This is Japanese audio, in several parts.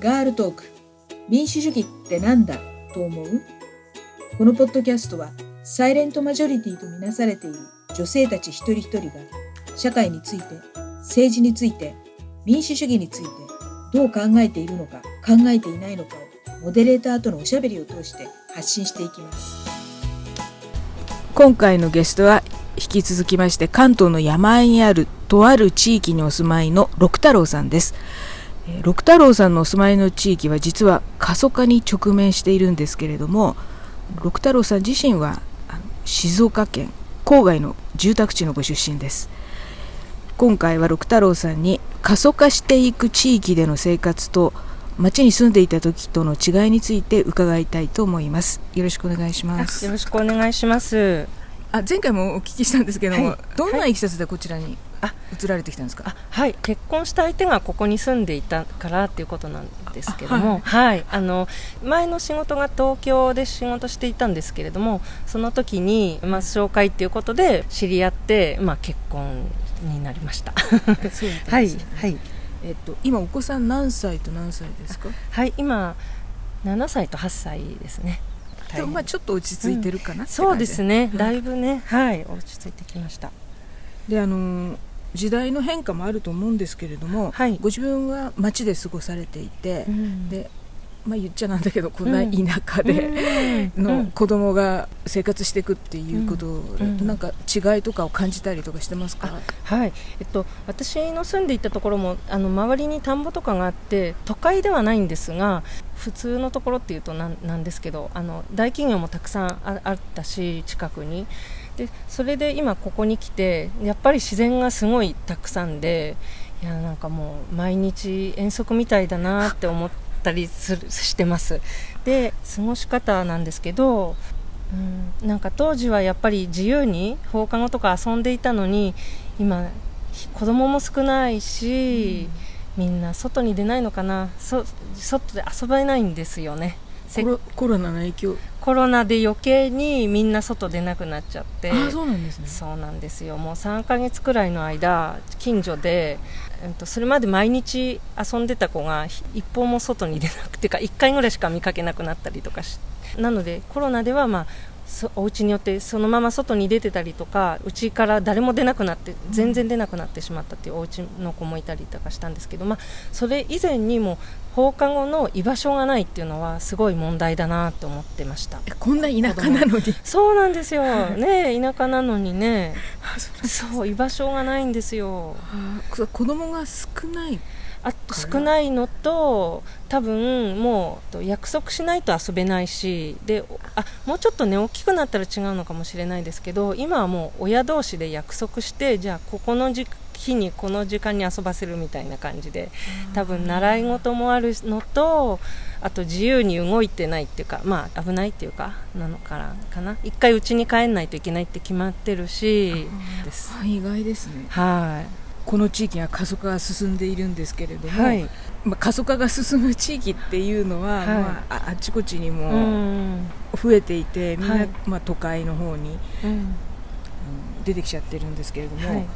ガールトーク。民主主義ってなんだ？と思う？このポッドキャストはサイレントマジョリティとみなされている女性たち一人一人が社会について政治について民主主義についてどう考えているのか考えていないのかをモデレーターとのおしゃべりを通して発信していきます。今回のゲストは引き続きまして関東の山あいにあるとある地域にお住まいの六太郎さんです。六太郎さんのお住まいの地域は実は過疎化に直面しているんですけれども六太郎さん自身は静岡県郊外の住宅地のご出身です。今回は六太郎さんに過疎化していく地域での生活と町に住んでいた時との違いについて伺いたいと思います。よろしくお願いします。よろしくお願いします。あ前回もお聞きしたんですけども、はい、どんないきさつでこちらに？移られてきたんですか、はい。結婚した相手がここに住んでいたからっていうことなんですけども、はい、はい、あの前の仕事が東京で仕事していたんですけれどもその時に、まあ、紹介っていうことで知り合って、まあ、結婚になりました。はい、はい。えっと今お子さん何歳と何歳ですか？はい。今7歳と8歳ですね。まあちょっと落ち着いてるかな、うん、そうですね。だいぶね、はい。落ち着いてきました。であの時代の変化もあると思うんですけれども、はい、ご自分は町で過ごされていて、うん、でまあ、言っちゃなんだけどこん。な田舎での子供が生活していくっていうこと、なんか違いとかを感じたりとかしてますか、はい、えっと、私の住んでいたところもあの周りに田んぼとかがあって都会ではないんですが普通のところっていうとなんなんですけどあの大企業もたくさんああったし近くにでそれで今ここに来てやっぱり自然がすごいたくさんでいやなんかもう毎日遠足みたいだなって思ったりするしてます。で過ごし方なんですけど、うん、なんか当時はやっぱり自由に放課後とか遊んでいたのに今子供も少ないし、うん、みんな外に出ないのかな。そ外で遊べないんですよね。コロナの影響コロナで余計にみんな外出なくなっちゃって。あそうなんですね。そうなんですよ。もう3か月くらいの間近所で、えっと、それまで毎日遊んでた子が一歩も外に出なくてか1回ぐらいしか見かけなくなったりとかしなのでコロナではまあお家によってそのまま外に出てたりとかうちから誰も出なくなって全然出なくなってしまったっていうお家の子もいたりとかしたんですけど、まあ、それ以前にも放課後の居場所がないっていうのはすごい問題だなと思ってました。こんな田舎なのに？そうなんですよ。ね田舎なのにね。そう居場所がないんですよ。子供が少ないあ少ないのと多分もう約束しないと遊べないしであもうちょっとね大きくなったら違うのかもしれないですけど今はもう親同士で約束してじゃあここの日にこの時間に遊ばせるみたいな感じで多分習い事もあるのとあと自由に動いてないっていうかまあ危ないっていうかなのかかな。一回家に帰んないといけないって決まってるし意外ですね。はいこの地域は過疎化が進んでいるんですけれども、はい、まあ、過疎化が進む地域っていうのは、はい、まあ、あちこちにも増えていて、みんな、はい、まあ、都会の方に、うん、出てきちゃってるんですけれども。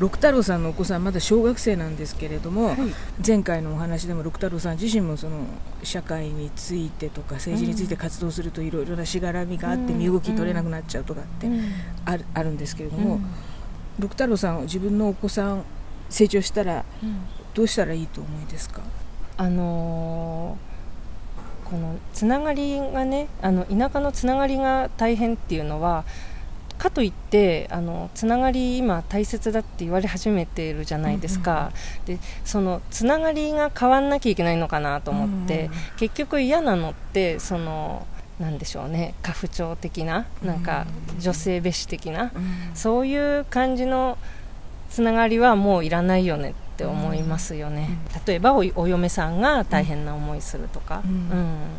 六太郎さんのお子さんまだ小学生なんですけれども、はい、前回のお話でも六太郎さん自身もその社会についてとか政治について活動するといろいろなしがらみがあって身動き取れなくなっちゃうとかってある,、あるんですけれども、六太郎さん自分のお子さん成長したらどうしたらいいと思いですか、あのー、このつながりがねあの田舎のつながりが大変っていうのはかといってあのつながり今大切だって言われ始めているじゃないですか、うんうん、でそのつながりが変わんなきゃいけないのかなと思って、うんうん、結局嫌なのってそのなんでしょうね家父長的ななんか女性蔑視的な、そういう感じのつながりはもういらないよねって思いますよね、例えばお嫁さんが大変な思いするとか、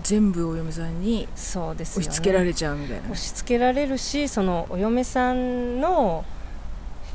全部お嫁さんにそうです、押し付けられちゃうみたいな押し付けられるしそのお嫁さんの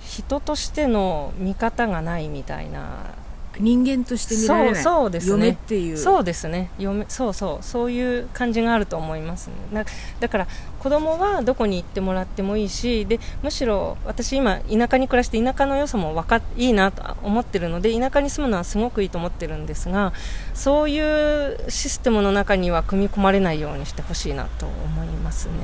人としての見方がないみたいな人間として見られないそうですね。嫁っていう。そうですね。嫁そうそう。そういう感じがあると思いますね。なだから子供はどこに行ってもらってもいいしでむしろ私今田舎に暮らして田舎の良さもわかいいなと思ってるので田舎に住むのはすごくいいと思ってるんですがそういうシステムの中には組み込まれないようにしてほしいなと思いますね。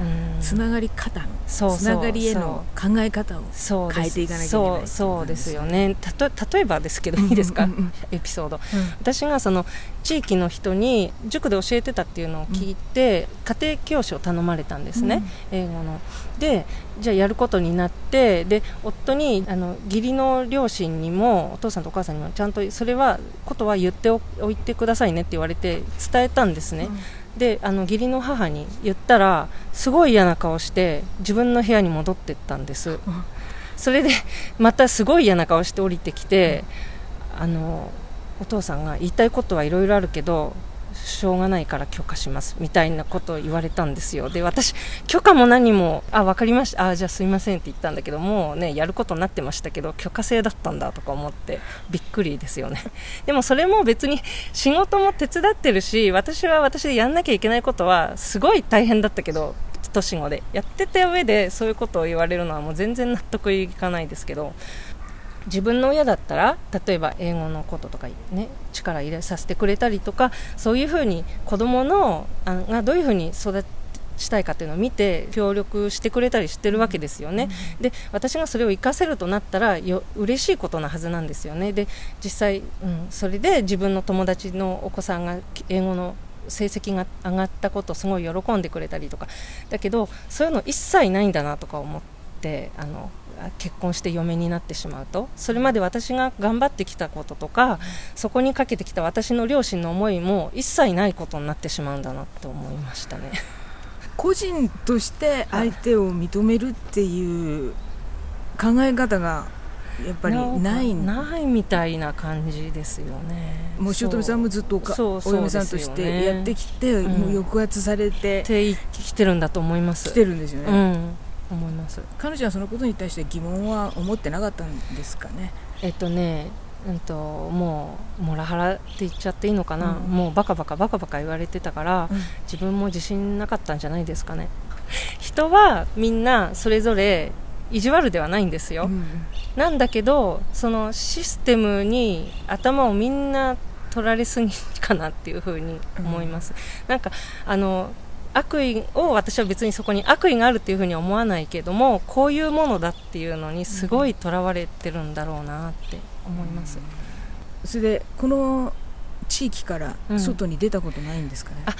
うん。つながり方のつながりへの考え方を変えていかなきゃいけないそうですよね。たと例えばですけどいいですか、うんうんうん。エピソード。私がその地域の人に塾で教えてたっていうのを聞いて、家庭教師を頼まれたんですね、英語の。でじゃあやることになってで夫にあの義理の両親にもお父さんとお母さんにもちゃんとそれはことは言っておおいてくださいねって言われて伝えたんですね、であの義理の母に言ったらすごい嫌な顔して自分の部屋に戻ってったんです、それでまたすごい嫌な顔して降りてきて、あのお父さんが言いたいことはいろいろあるけどしょうがないから許可しますみたいなことを言われたんですよ。で私許可も何もあ分かりました。あじゃあすいませんって言ったんだけどもうねやることになってましたけど許可制だったんだとか思ってびっくりですよね。でもそれも別に仕事も手伝ってるし私は私でやんなきゃいけないことはすごい大変だったけど年子で。やってた上でそういうことを言われるのはもう全然納得いかないですけど自分の親だったら例えば英語のこととか、ね、力入れさせてくれたりとかそういうふうに子供のあがどういうふうに育したいかというのを見て協力してくれたりしてるわけですよね、で私がそれを活かせるとなったらよ嬉しいことなはずなんですよね。で実際、うん、それで自分の友達のお子さんが英語の成績が上がったことをすごい喜んでくれたりとか。だけどそういうの一切ないんだなとか思ってあの結婚して嫁になってしまうと。それまで私が頑張ってきたこととかそこにかけてきた私の両親の思いも一切ないことになってしまうんだなと思いましたね。個人として相手を認めるっていう考え方がやっぱりないないみたいな感じですよね。もう姑さんもずっとお嫁さんとしてやってきて、うん。もう抑圧されてって生きてるんだと思います。きてるんですよね、うん思います。彼女はそのことに対して疑問は思ってなかったんですかね？えっとねうんともうモラハラって言っちゃっていいのかな、うん。もうバカバカバカバカ言われてたから、うん。自分も自信なかったんじゃないですかね？人はみんなそれぞれ意地悪ではないんですよ、うんなんだけどそのシステムに頭をみんな取られすぎかなっていうふうに思います、なんかあの悪意を私は別にそこに悪意があるっていうふうには思わないけどもこういうものだっていうのにすごいとらわれてるんだろうなって思います、それでこの地域からうん外に出たことないんですかね、あ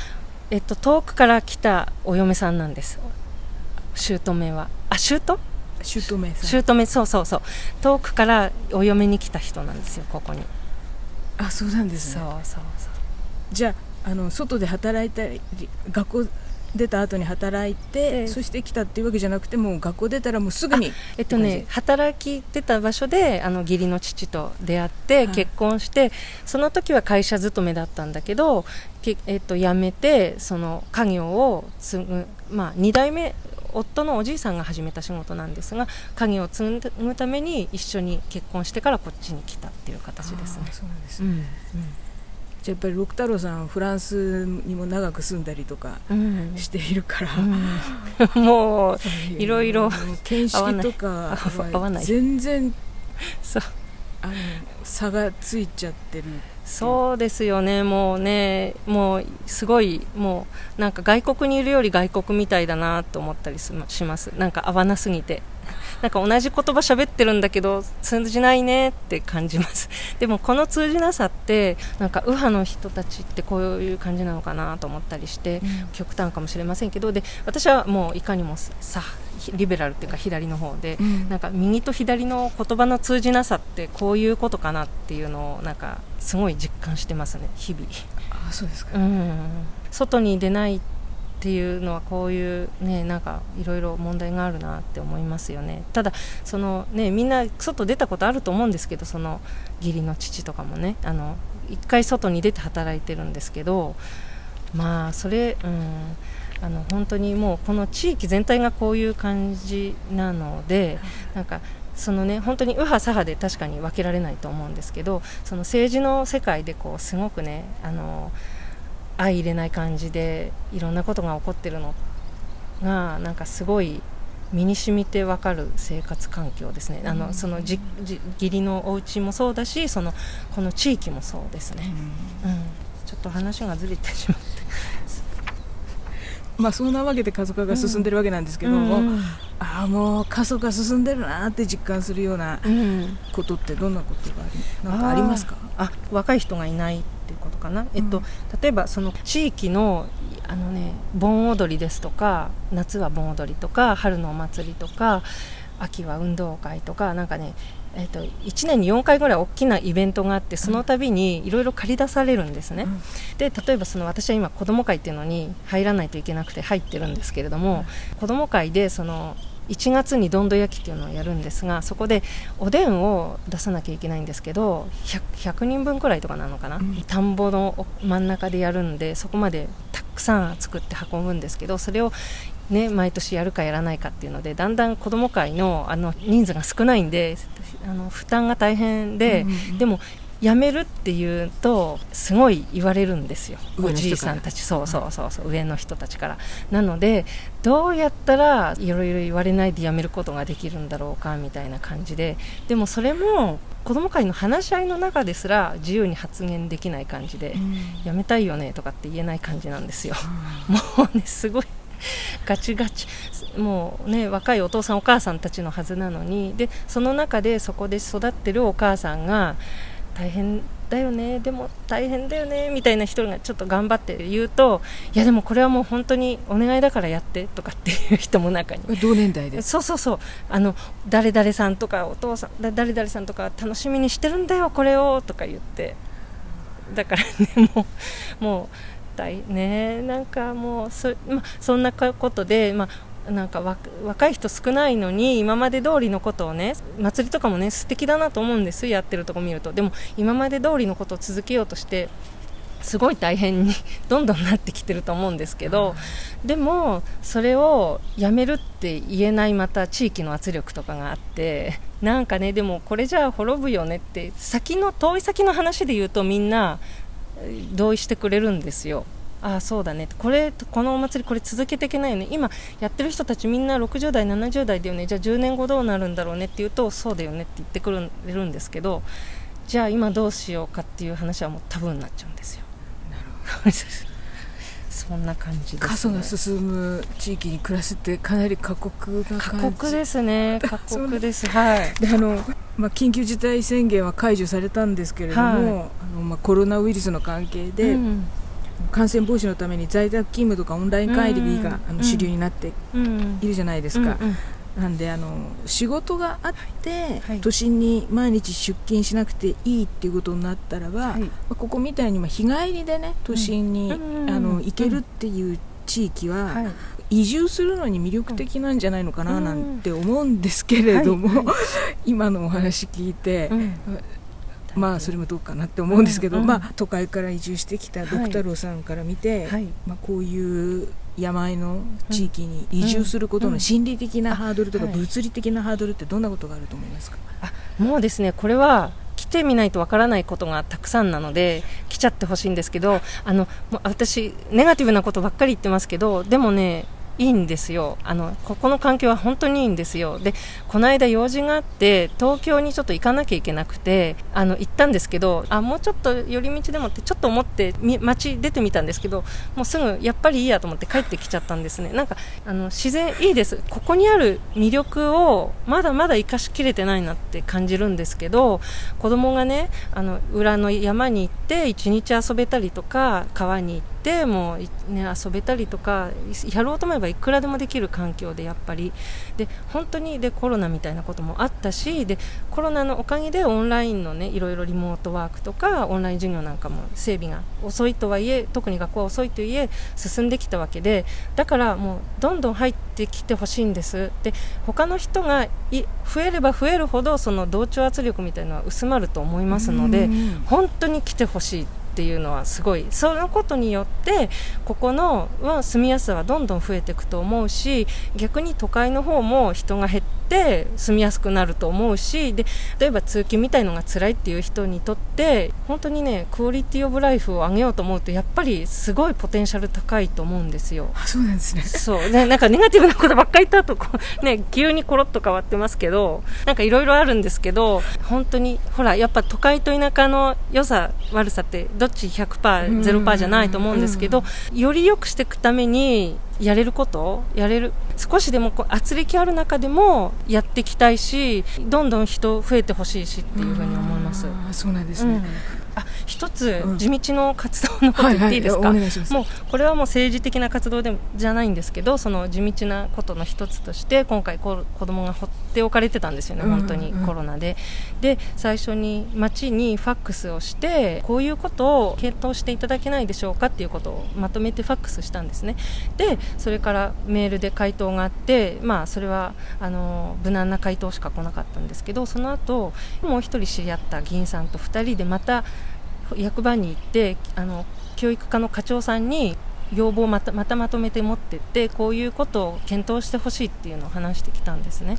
えっと、遠くから来たお嫁さんなんです。姑は。あ姑？姑さん。姑そうそうそう。遠くからお嫁に来た人なんですよここに。あそうなんですそうねそうそう。じゃああの外で働いたり学校出た後に働いて、ええ。そして来たっていうわけじゃなくてもう学校出たらもうすぐにえっとね、働きてた場所であの義理の父と出会ってはい。結婚して、その時は会社勤めだったんだけど、けえっと、辞めてその家業を継ぐ、まあ、2代目夫のおじいさんが始めた仕事なんですが家業を継ぐために一緒に結婚してからこっちに来たっていう形ですね。そうなんですね、うん。じゃあやっぱり六太郎さんはフランスにも長く住んだりとかうん。しているから、うん。もういろいろ見識とか全然そう。あの差がついちゃってる。そうですよね、もうね、もうすごい、もうなんか外国にいるより外国みたいだなと思ったりします、なんか合わなすぎて、なんか同じ言葉喋ってるんだけど、通じないねって感じます、でもこの通じなさって、なんか右派の人たちってこういう感じなのかなと思ったりして、極端かもしれませんけど、で私はもういかにもさ、リベラルっていうか、左の方で。うん。なんか右と左の言葉の通じなさってこういうことかなっていうのをなんかすごい実感してますね日々、あそうですか、うん、外に出ないっていうのはこういうねなんかいろいろ問題があるなって思いますよね。ただそのねみんな外出たことあると思うんですけどその義理の父とかもねあの一回外に出て働いてるんですけどまあそれうんあの本当にもうこの地域全体がこういう感じなのでなんかそのね本当に右派左派で確かに分けられないと思うんですけどその政治の世界でこうすごくねあの相入れない感じでいろんなことが起こってるのがなんかすごい身に染みて分かる生活環境ですね、あのそのじじ義理のお家もそうだしそのこの地域もそうですね、うん、ちょっと話がずれてしまって。まあ、そんなわけで過疎化が進んでるわけなんですけども、うん。うん、ああもう過疎化進んでるなって実感するようなことってどんなことがありなんかありますか？あ若い人がいないっていうことかな、えっと、例えばその地域のあのね盆踊りですとか夏は盆踊りとか春のお祭りとか秋は運動会とかなんかねえーと、1年に4回ぐらい大きなイベントがあってその度にいろいろ借り出されるんですね、うん、で例えばその私は今子ども会っていうのに入らないといけなくて入ってるんですけれども、うん、子ども会でその1月にどんど焼きっていうのをやるんですがそこでおでんを出さなきゃいけないんですけど 100, 100人分くらいとかなのかな、うん、田んぼの真ん中でやるんでそこまでたくさん作って運ぶんですけどそれをね、毎年やるかやらないかっていうのでだんだん子ども会のあの人数が少ないんであの負担が大変で、うんうん、でも辞めるっていうとすごい言われるんですよ。おじいさんたち。そうそうそうそう。上の人たちから。なのでどうやったらいろいろ言われないで辞めることができるんだろうかみたいな感じで。でもそれも子ども会の話し合いの中ですら自由に発言できない感じで、うん、辞めたいよねとかって言えない感じなんですよ、うん、もうねすごいガチガチ。もうね若いお父さんお母さんたちのはずなのに。でその中でそこで育ってるお母さんが大変だよねでも大変だよねみたいな人がちょっと頑張って言うといやでもこれはもう本当にお願いだからやってとかっていう人も中に。同年代で？そうそうそう。あの誰々さんとかお父さん誰々さんとか楽しみにしてるんだよこれをとか言って。だからねもうもうねなんかもうそ,、ま、そんなことで、まなんか若い人少ないのに今まで通りのことをね祭りとかもね素敵だなと思うんですやってるとこ見ると。でも今まで通りのことを続けようとしてすごい大変に どんどんなってきてると思うんですけど、でもそれをやめるって言えないまた地域の圧力とかがあってなんかねでもこれじゃあ滅ぶよねって先の遠い先の話で言うとみんな同意してくれるんですよ。ああそうだね。これこのお祭りこれ続けていけないよね。今やってる人たちみんな60代70代だよね。じゃあ10年後どうなるんだろうねって言うとそうだよねって言ってくれるんですけどじゃあ今どうしようかっていう話はもうタブーになっちゃうんですよ。なるほどそんな感じです、ね、過疎が進む地域に暮らすってかなり過酷な過酷ですね。過酷です。はい。であの、まあ、緊急事態宣言は解除されたんですけれども、はい、あのまあ、コロナウイルスの関係で、うん感染防止のために在宅勤務とかオンライン会議が、あの主流になっているじゃないですか。なんであの仕事があって、はい、都心に毎日出勤しなくていいっていうことになったらば、はい、まあ、ここみたいに日帰りでね都心に、うん、あの行けるっていう地域は、はい、移住するのに魅力的なんじゃないのかななんて思うんですけれども、今のお話聞いて、まあそれもどうかなって思うんですけど、うん、まあ都会から移住してきたドク太郎さんから見て、はい、まあこういう山あいの地域に移住することの心理的なハードルとか物理的なハードルってどんなことがあると思いますか、あもうですねこれは来てみないとわからないことがたくさんなので来ちゃってほしいんですけどあの私ネガティブなことばっかり言ってますけどでもねいいんですよ。あのここの環境は本当にいいんですよ。でこの間用事があって東京にちょっと行かなきゃいけなくてあの行ったんですけどあもうちょっと寄り道でもってちょっと思って街出てみたんですけどもうすぐやっぱりいいやと思って帰ってきちゃったんですね。なんかあの自然いいです。ここにある魅力をまだまだ生かしきれてないなって感じるんですけど子供がねあの裏の山に行って一日遊べたりとか川に行っててもう、ね、遊べたりとかやろうと思えばいくらでもできる環境でやっぱり。で本当にでコロナみたいなこともあったしでコロナのおかげでオンラインの、ね、いろいろリモートワークとかオンライン授業なんかも整備が遅いとはいえ特に学校は遅いとはいえ進んできたわけでだからもうどんどん入ってきてほしいんです。で他の人がい増えれば増えるほどその同調圧力みたいなのは薄まると思いますので本当に来てほしいっていうのはすごいそのことによってここのは住みやすさはどんどん増えていくと思うし逆に都会の方も人が減ってって住みやすくなると思うしで例えば通勤みたいのが辛いっていう人にとって本当にねクオリティオブライフを上げようと思うとやっぱりすごいポテンシャル高いと思うんですよ。そうなんですね。そう。ねなんかネガティブなことばっかり言った後こう ね急にコロッと変わってますけどなんかいろいろあるんですけど本当にほらやっぱ都会と田舎の良さ悪さってどっち 100%0% じゃないと思うんですけどより良くしていくためにやれること？やれる？少しでもこう圧力ある中でもやっていきたいしどんどん人増えてほしいしっていうふうに思います。そうなんですね、うんあ一つ地道の活動のこと言っていいですか、はいはい、もうこれはもう政治的な活動でじゃないんですけどその地道なことの一つとして今回こ子供が放っておかれてたんですよね、本当にコロナで。で最初に町にファックスをしてこういうことを検討していただけないでしょうかっていうことをまとめてファックスしたんですね。でそれからメールで回答があってまあそれはあの無難な回答しか来なかったんですけどその後もう一人知り合った議員さんと2人でまた役場に行ってあの教育課の課長さんに要望をまたまたまとめて持ってってこういうことを検討してほしいっていうのを話してきたんですね。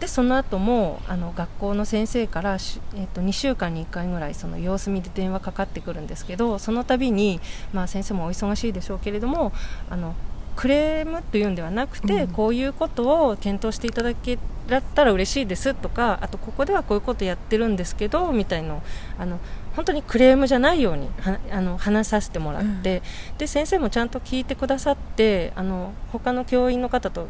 でその後もあの学校の先生から、えー、と2週間に1回ぐらいその様子見で電話かかってくるんですけどその度に、まあ、先生もお忙しいでしょうけれどもあのクレームというんではなくて、うん、こういうことを検討していただけたら嬉しいですとかあとここではこういうことやってるんですけどみたいのあの本当にクレームじゃないようにあの話させてもらって、うん、で先生もちゃんと聞いてくださってあの他の教員の方と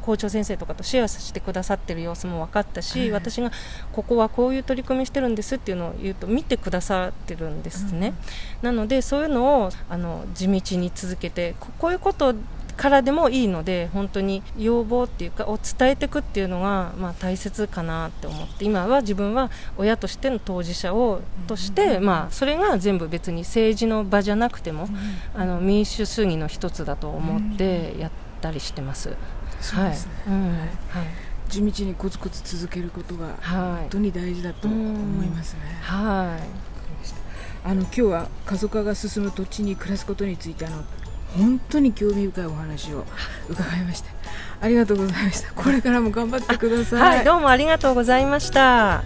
校長先生とかとシェアしてくださってる様子も分かったし、うん、私がここはこういう取り組みしてるんですっていうのを言うと見てくださってるんですね、うん、なのでそういうのをあの地道に続けてこういうことからでもいいので本当に要望っていうかを伝えていくっていうのが、まあ、大切かなって思って今は自分は親としての当事者をとして、まあ、それが全部別に政治の場じゃなくても、あの民主主義の一つだと思ってやったりしてます。はい。うん。はい。地道にコツコツ続けることが本当に大事だと思いますね。はい。あの今日は過疎化が進む土地に暮らすことについてあの本当に興味深いお話を伺いましたありがとうございました。これからも頑張ってください、はい、どうもありがとうございました。